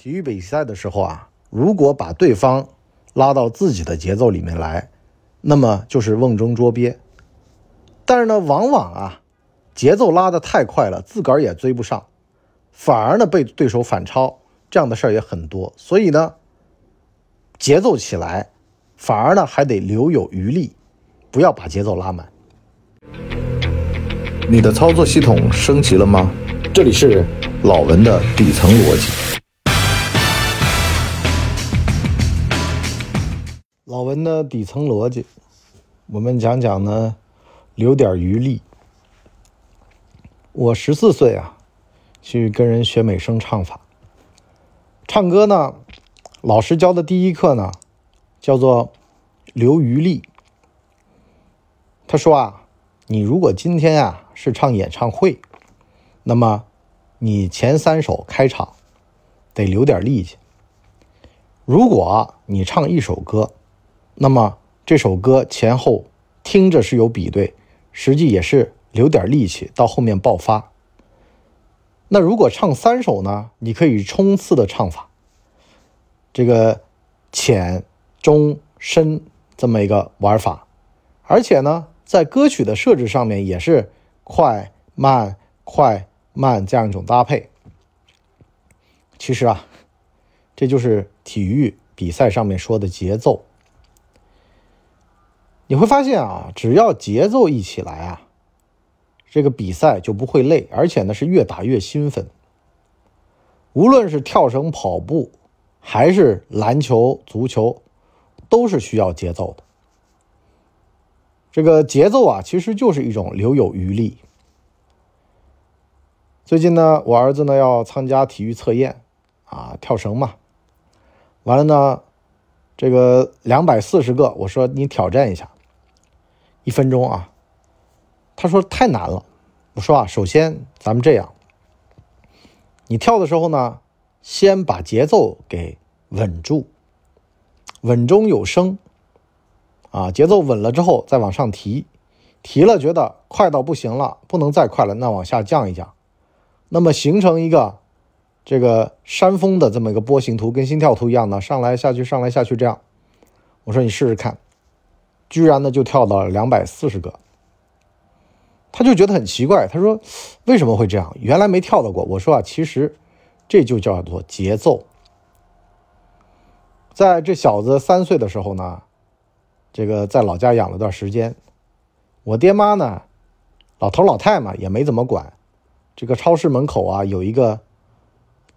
体育比赛的时候啊，如果把对方拉到自己的节奏里面来，那么就是瓮中捉鳖。但是呢，往往啊，节奏拉得太快了，自个儿也追不上，反而呢被对手反超，这样的事儿也很多。所以呢，节奏起来，反而呢还得留有余力，不要把节奏拉满。你的操作系统升级了吗？这里是老文的底层逻辑。老文的底层逻辑，我们讲讲呢，留点余力。我十四岁啊，去跟人学美声唱法。唱歌呢，老师教的第一课呢，叫做留余力。他说啊，你如果今天啊是唱演唱会，那么你前三首开场得留点力气。如果你唱一首歌，那么这首歌前后听着是有比对，实际也是留点力气到后面爆发。那如果唱三首呢？你可以冲刺的唱法，这个浅、中、深这么一个玩法，而且呢，在歌曲的设置上面也是快慢快慢这样一种搭配。其实啊，这就是体育比赛上面说的节奏。你会发现啊，只要节奏一起来啊，这个比赛就不会累，而且呢是越打越兴奋。无论是跳绳、跑步，还是篮球、足球，都是需要节奏的。这个节奏啊，其实就是一种留有余力。最近呢，我儿子呢要参加体育测验啊，跳绳嘛，完了呢，这个两百四十个，我说你挑战一下。一分钟啊，他说太难了。我说啊，首先咱们这样，你跳的时候呢，先把节奏给稳住，稳中有升啊。节奏稳了之后，再往上提，提了觉得快到不行了，不能再快了，那往下降一降，那么形成一个这个山峰的这么一个波形图，跟心跳图一样的，上来下去，上来下去这样。我说你试试看。居然呢就跳到了两百四十个，他就觉得很奇怪。他说：“为什么会这样？原来没跳到过。”我说：“啊，其实这就叫做节奏。在这小子三岁的时候呢，这个在老家养了段时间。我爹妈呢，老头老太嘛也没怎么管。这个超市门口啊有一个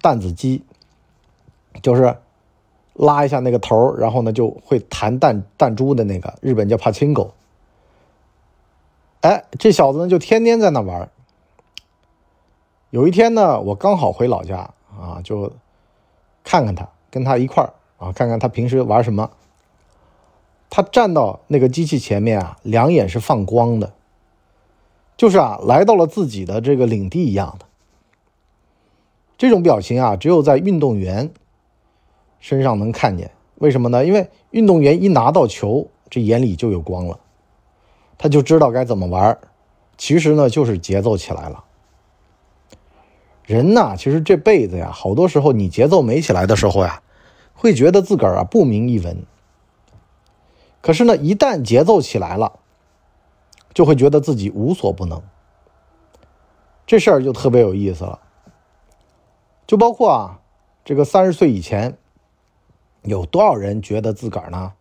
弹子鸡，就是。”拉一下那个头然后呢就会弹弹弹珠的那个，日本叫帕钦狗。哎，这小子呢就天天在那玩。有一天呢，我刚好回老家啊，就看看他，跟他一块儿啊，看看他平时玩什么。他站到那个机器前面啊，两眼是放光的，就是啊，来到了自己的这个领地一样的。这种表情啊，只有在运动员。身上能看见，为什么呢？因为运动员一拿到球，这眼里就有光了，他就知道该怎么玩。其实呢，就是节奏起来了。人呐，其实这辈子呀，好多时候你节奏没起来的时候呀，会觉得自个儿啊不明一文。可是呢，一旦节奏起来了，就会觉得自己无所不能。这事儿就特别有意思了。就包括啊，这个三十岁以前。有多少人觉得自个儿呢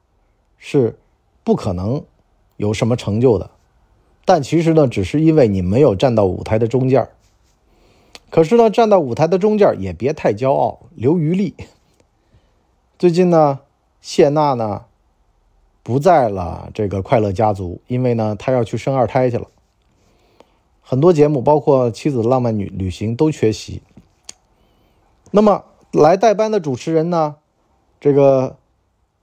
是不可能有什么成就的？但其实呢，只是因为你没有站到舞台的中间可是呢，站到舞台的中间也别太骄傲，留余力。最近呢，谢娜呢不在了这个快乐家族，因为呢，她要去生二胎去了。很多节目，包括《妻子的浪漫旅旅行》都缺席。那么来代班的主持人呢？这个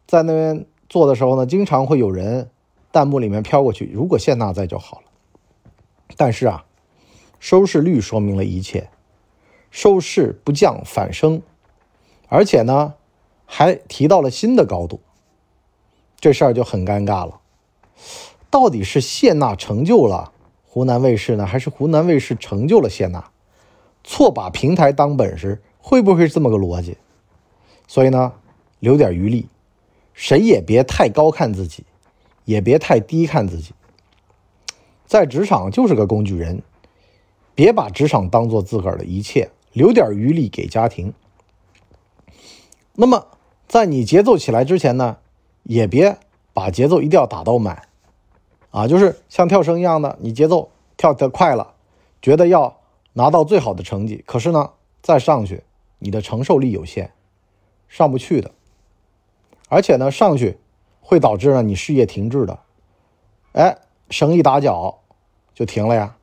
在那边做的时候呢，经常会有人弹幕里面飘过去。如果谢娜在就好了。但是啊，收视率说明了一切，收视不降反升，而且呢，还提到了新的高度。这事儿就很尴尬了。到底是谢娜成就了湖南卫视呢，还是湖南卫视成就了谢娜？错把平台当本事，会不会是这么个逻辑？所以呢，留点余力，谁也别太高看自己，也别太低看自己。在职场就是个工具人，别把职场当做自个儿的一切，留点余力给家庭。那么，在你节奏起来之前呢，也别把节奏一定要打到满，啊，就是像跳绳一样的，你节奏跳得快了，觉得要拿到最好的成绩，可是呢，再上去，你的承受力有限，上不去的，而且呢，上去会导致呢你事业停滞的，哎。绳一打脚，就停了呀。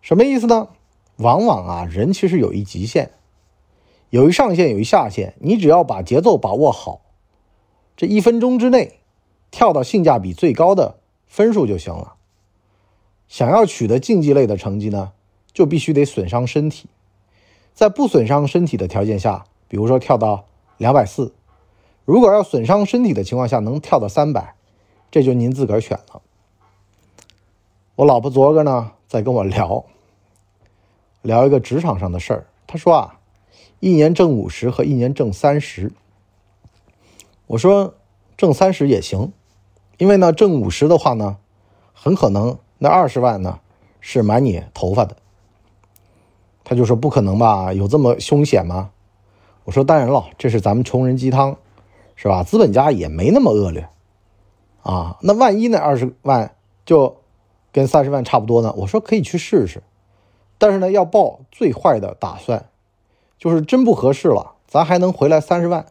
什么意思呢？往往啊，人其实有一极限，有一上限，有一下限。你只要把节奏把握好，这一分钟之内跳到性价比最高的分数就行了。想要取得竞技类的成绩呢，就必须得损伤身体。在不损伤身体的条件下，比如说跳到两百四，如果要损伤身体的情况下能跳到三百，这就您自个儿选了。我老婆昨个呢在跟我聊，聊一个职场上的事儿。她说啊，一年挣五十和一年挣三十。我说挣三十也行，因为呢挣五十的话呢，很可能那二十万呢是买你头发的。他就说不可能吧，有这么凶险吗？我说当然了，这是咱们穷人鸡汤，是吧？资本家也没那么恶劣啊。那万一那二十万就。跟三十万差不多呢，我说可以去试试，但是呢要抱最坏的打算，就是真不合适了，咱还能回来三十万，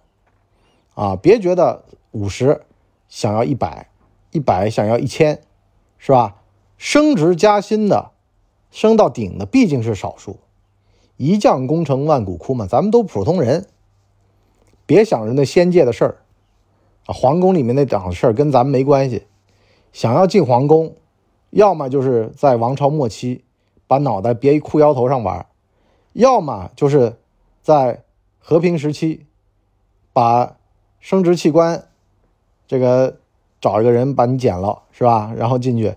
啊，别觉得五十想要一百，一百想要一千，是吧？升职加薪的，升到顶的毕竟是少数，一将功成万骨枯嘛，咱们都普通人，别想着那仙界的事儿，啊，皇宫里面那档子事儿跟咱们没关系，想要进皇宫。要么就是在王朝末期，把脑袋别一裤腰头上玩；要么就是在和平时期，把生殖器官这个找一个人把你剪了，是吧？然后进去，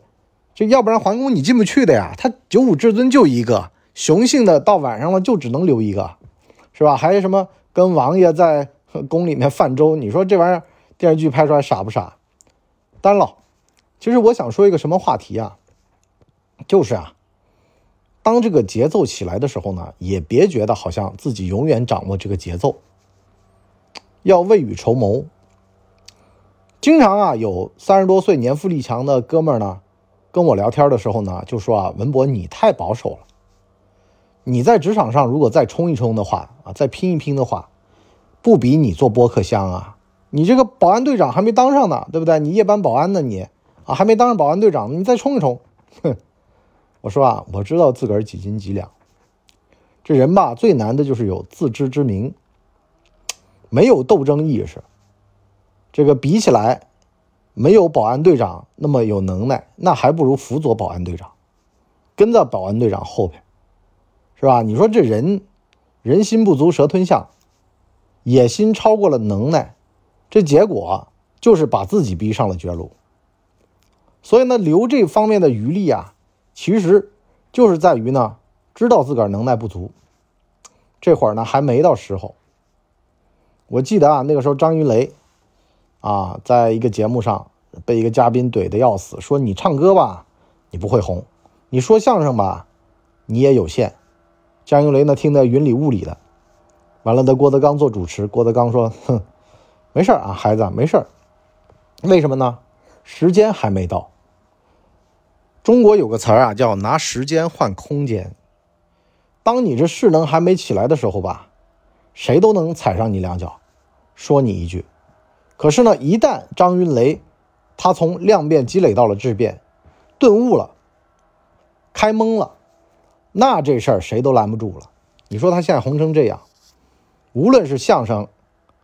这要不然皇宫你进不去的呀。他九五至尊就一个，雄性的到晚上了就只能留一个，是吧？还有什么跟王爷在宫里面泛舟？你说这玩意儿电视剧拍出来傻不傻？单了。其实我想说一个什么话题啊？就是啊，当这个节奏起来的时候呢，也别觉得好像自己永远掌握这个节奏，要未雨绸缪。经常啊，有三十多岁年富力强的哥们儿呢，跟我聊天的时候呢，就说啊，文博你太保守了，你在职场上如果再冲一冲的话啊，再拼一拼的话，不比你做播客香啊？你这个保安队长还没当上呢，对不对？你夜班保安呢，你。啊，还没当上保安队长，你再冲一冲。哼，我说啊，我知道自个儿几斤几两。这人吧，最难的就是有自知之明，没有斗争意识。这个比起来，没有保安队长那么有能耐，那还不如辅佐保安队长，跟在保安队长后边，是吧？你说这人，人心不足蛇吞象，野心超过了能耐，这结果就是把自己逼上了绝路。所以呢，留这方面的余力啊，其实就是在于呢，知道自个儿能耐不足，这会儿呢还没到时候。我记得啊，那个时候张云雷啊，在一个节目上被一个嘉宾怼的要死，说你唱歌吧，你不会红；你说相声吧，你也有限。张云雷呢，听得云里雾里的。完了，的郭德纲做主持，郭德纲说：“哼，没事儿啊，孩子，没事儿为什么呢？时间还没到。”中国有个词儿啊，叫拿时间换空间。当你这势能还没起来的时候吧，谁都能踩上你两脚，说你一句。可是呢，一旦张云雷他从量变积累到了质变，顿悟了，开蒙了，那这事儿谁都拦不住了。你说他现在红成这样，无论是相声，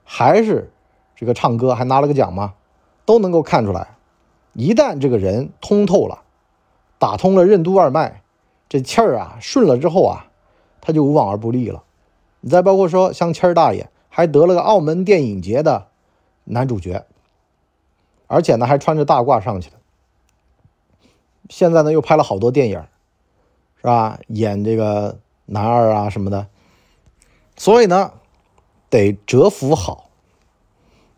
还是这个唱歌，还拿了个奖吗？都能够看出来，一旦这个人通透了。打通了任督二脉，这气儿啊顺了之后啊，他就无往而不利了。你再包括说像谦儿大爷，还得了个澳门电影节的男主角，而且呢还穿着大褂上去的。现在呢又拍了好多电影，是吧？演这个男二啊什么的。所以呢，得蛰伏好，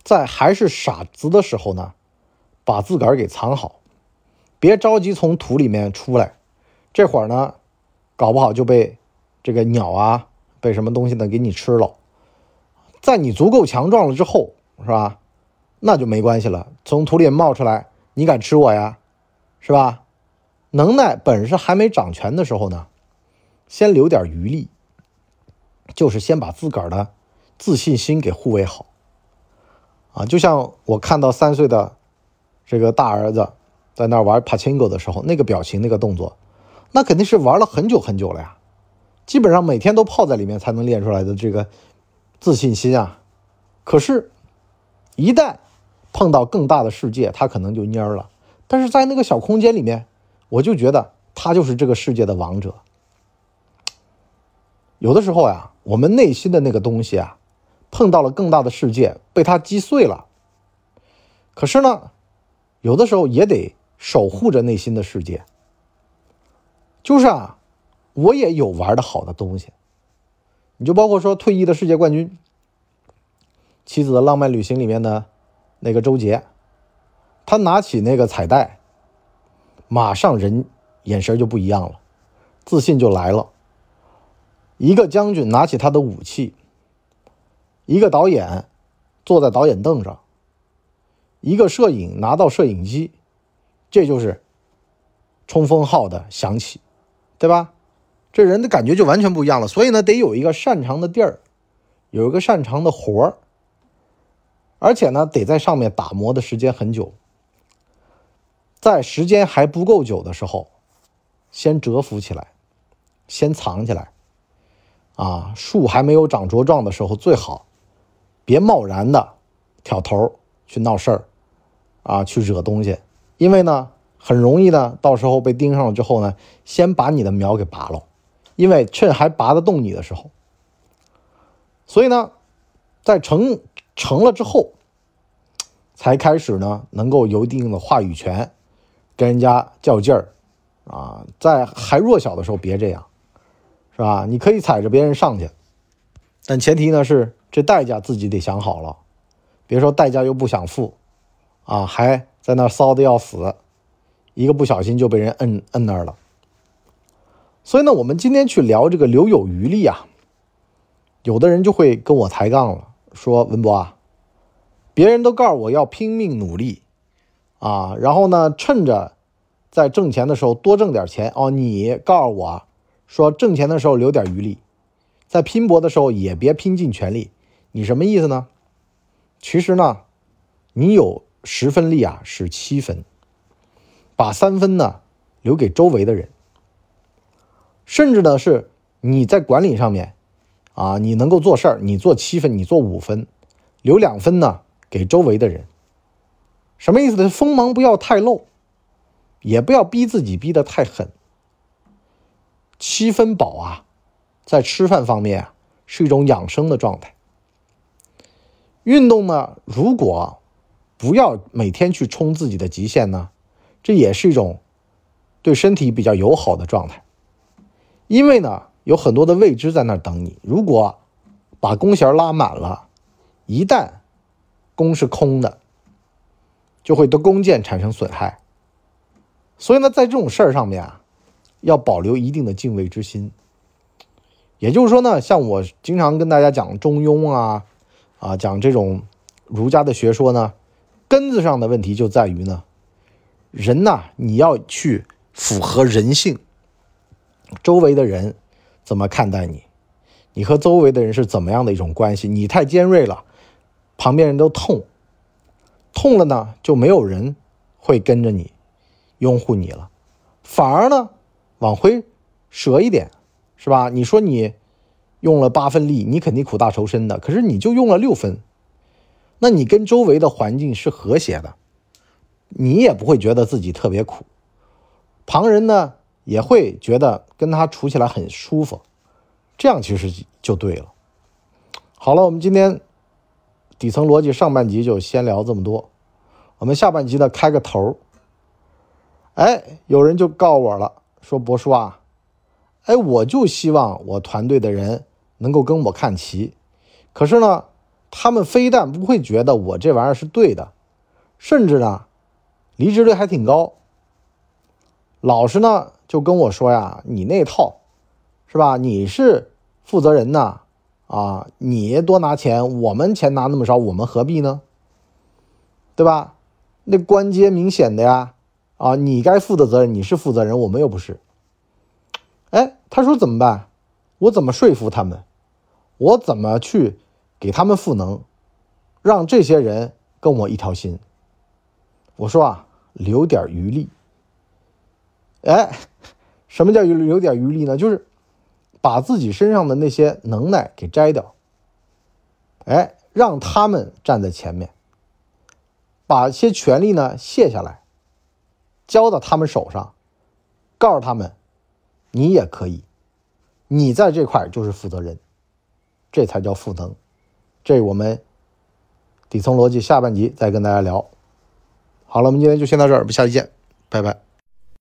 在还是傻子的时候呢，把自个儿给藏好，别着急从土里面出来。这会儿呢，搞不好就被这个鸟啊，被什么东西呢给你吃了。在你足够强壮了之后，是吧？那就没关系了。从土里冒出来，你敢吃我呀？是吧？能耐本事还没长全的时候呢，先留点余力，就是先把自个儿的自信心给护卫好。啊，就像我看到三岁的这个大儿子在那玩帕青狗的时候，那个表情、那个动作，那肯定是玩了很久很久了呀。基本上每天都泡在里面才能练出来的这个自信心啊。可是，一旦碰到更大的世界，他可能就蔫了。但是在那个小空间里面，我就觉得他就是这个世界的王者。有的时候呀，我们内心的那个东西啊，碰到了更大的世界，被他击碎了。可是呢，有的时候也得守护着内心的世界。就是啊，我也有玩的好的东西。你就包括说退役的世界冠军，《妻子的浪漫旅行》里面的那个周杰。他拿起那个彩带，马上人眼神就不一样了，自信就来了。一个将军拿起他的武器，一个导演坐在导演凳上，一个摄影拿到摄影机，这就是冲锋号的响起，对吧？这人的感觉就完全不一样了。所以呢，得有一个擅长的地儿，有一个擅长的活儿，而且呢，得在上面打磨的时间很久。在时间还不够久的时候，先蛰伏起来，先藏起来。啊，树还没有长茁壮的时候，最好别贸然的挑头去闹事儿，啊，去惹东西，因为呢，很容易呢，到时候被盯上了之后呢，先把你的苗给拔了，因为趁还拔得动你的时候。所以呢，在成成了之后，才开始呢，能够有一定的话语权。跟人家较劲儿，啊，在还弱小的时候别这样，是吧？你可以踩着别人上去，但前提呢是这代价自己得想好了，别说代价又不想付，啊，还在那骚的要死，一个不小心就被人摁摁那儿了。所以呢，我们今天去聊这个留有余力啊，有的人就会跟我抬杠了，说文博啊，别人都告诉我要拼命努力。啊，然后呢，趁着在挣钱的时候多挣点钱哦。你告诉我，说挣钱的时候留点余力，在拼搏的时候也别拼尽全力。你什么意思呢？其实呢，你有十分力啊，是七分，把三分呢留给周围的人。甚至呢，是你在管理上面啊，你能够做事儿，你做七分，你做五分，留两分呢给周围的人。什么意思呢？锋芒不要太露，也不要逼自己逼得太狠。七分饱啊，在吃饭方面啊，是一种养生的状态。运动呢，如果不要每天去冲自己的极限呢，这也是一种对身体比较友好的状态。因为呢，有很多的未知在那儿等你。如果把弓弦拉满了，一旦弓是空的。就会对弓箭产生损害，所以呢，在这种事儿上面啊，要保留一定的敬畏之心。也就是说呢，像我经常跟大家讲中庸啊，啊，讲这种儒家的学说呢，根子上的问题就在于呢，人呐，你要去符合人性，周围的人怎么看待你，你和周围的人是怎么样的一种关系？你太尖锐了，旁边人都痛。痛了呢，就没有人会跟着你拥护你了，反而呢，往回折一点，是吧？你说你用了八分力，你肯定苦大仇深的，可是你就用了六分，那你跟周围的环境是和谐的，你也不会觉得自己特别苦，旁人呢也会觉得跟他处起来很舒服，这样其实就对了。好了，我们今天。底层逻辑上半集就先聊这么多，我们下半集呢开个头哎，有人就告我了，说博叔啊，哎，我就希望我团队的人能够跟我看齐，可是呢，他们非但不会觉得我这玩意儿是对的，甚至呢，离职率还挺高。老师呢就跟我说呀：“你那套，是吧？你是负责人呐，啊，你多拿钱，我们钱拿那么少，我们何必呢？对吧？那关节明显的呀，啊，你该负的责任，你是负责人，我们又不是。哎，他说怎么办？我怎么说服他们？我怎么去给他们赋能，让这些人跟我一条心？我说啊，留点余力。哎，什么叫有留点余力呢？就是把自己身上的那些能耐给摘掉，哎，让他们站在前面，把些权力呢卸下来，交到他们手上，告诉他们，你也可以，你在这块就是负责人，这才叫赋能。这我们底层逻辑下半集再跟大家聊。好了，我们今天就先到这儿，我们下期见，拜拜。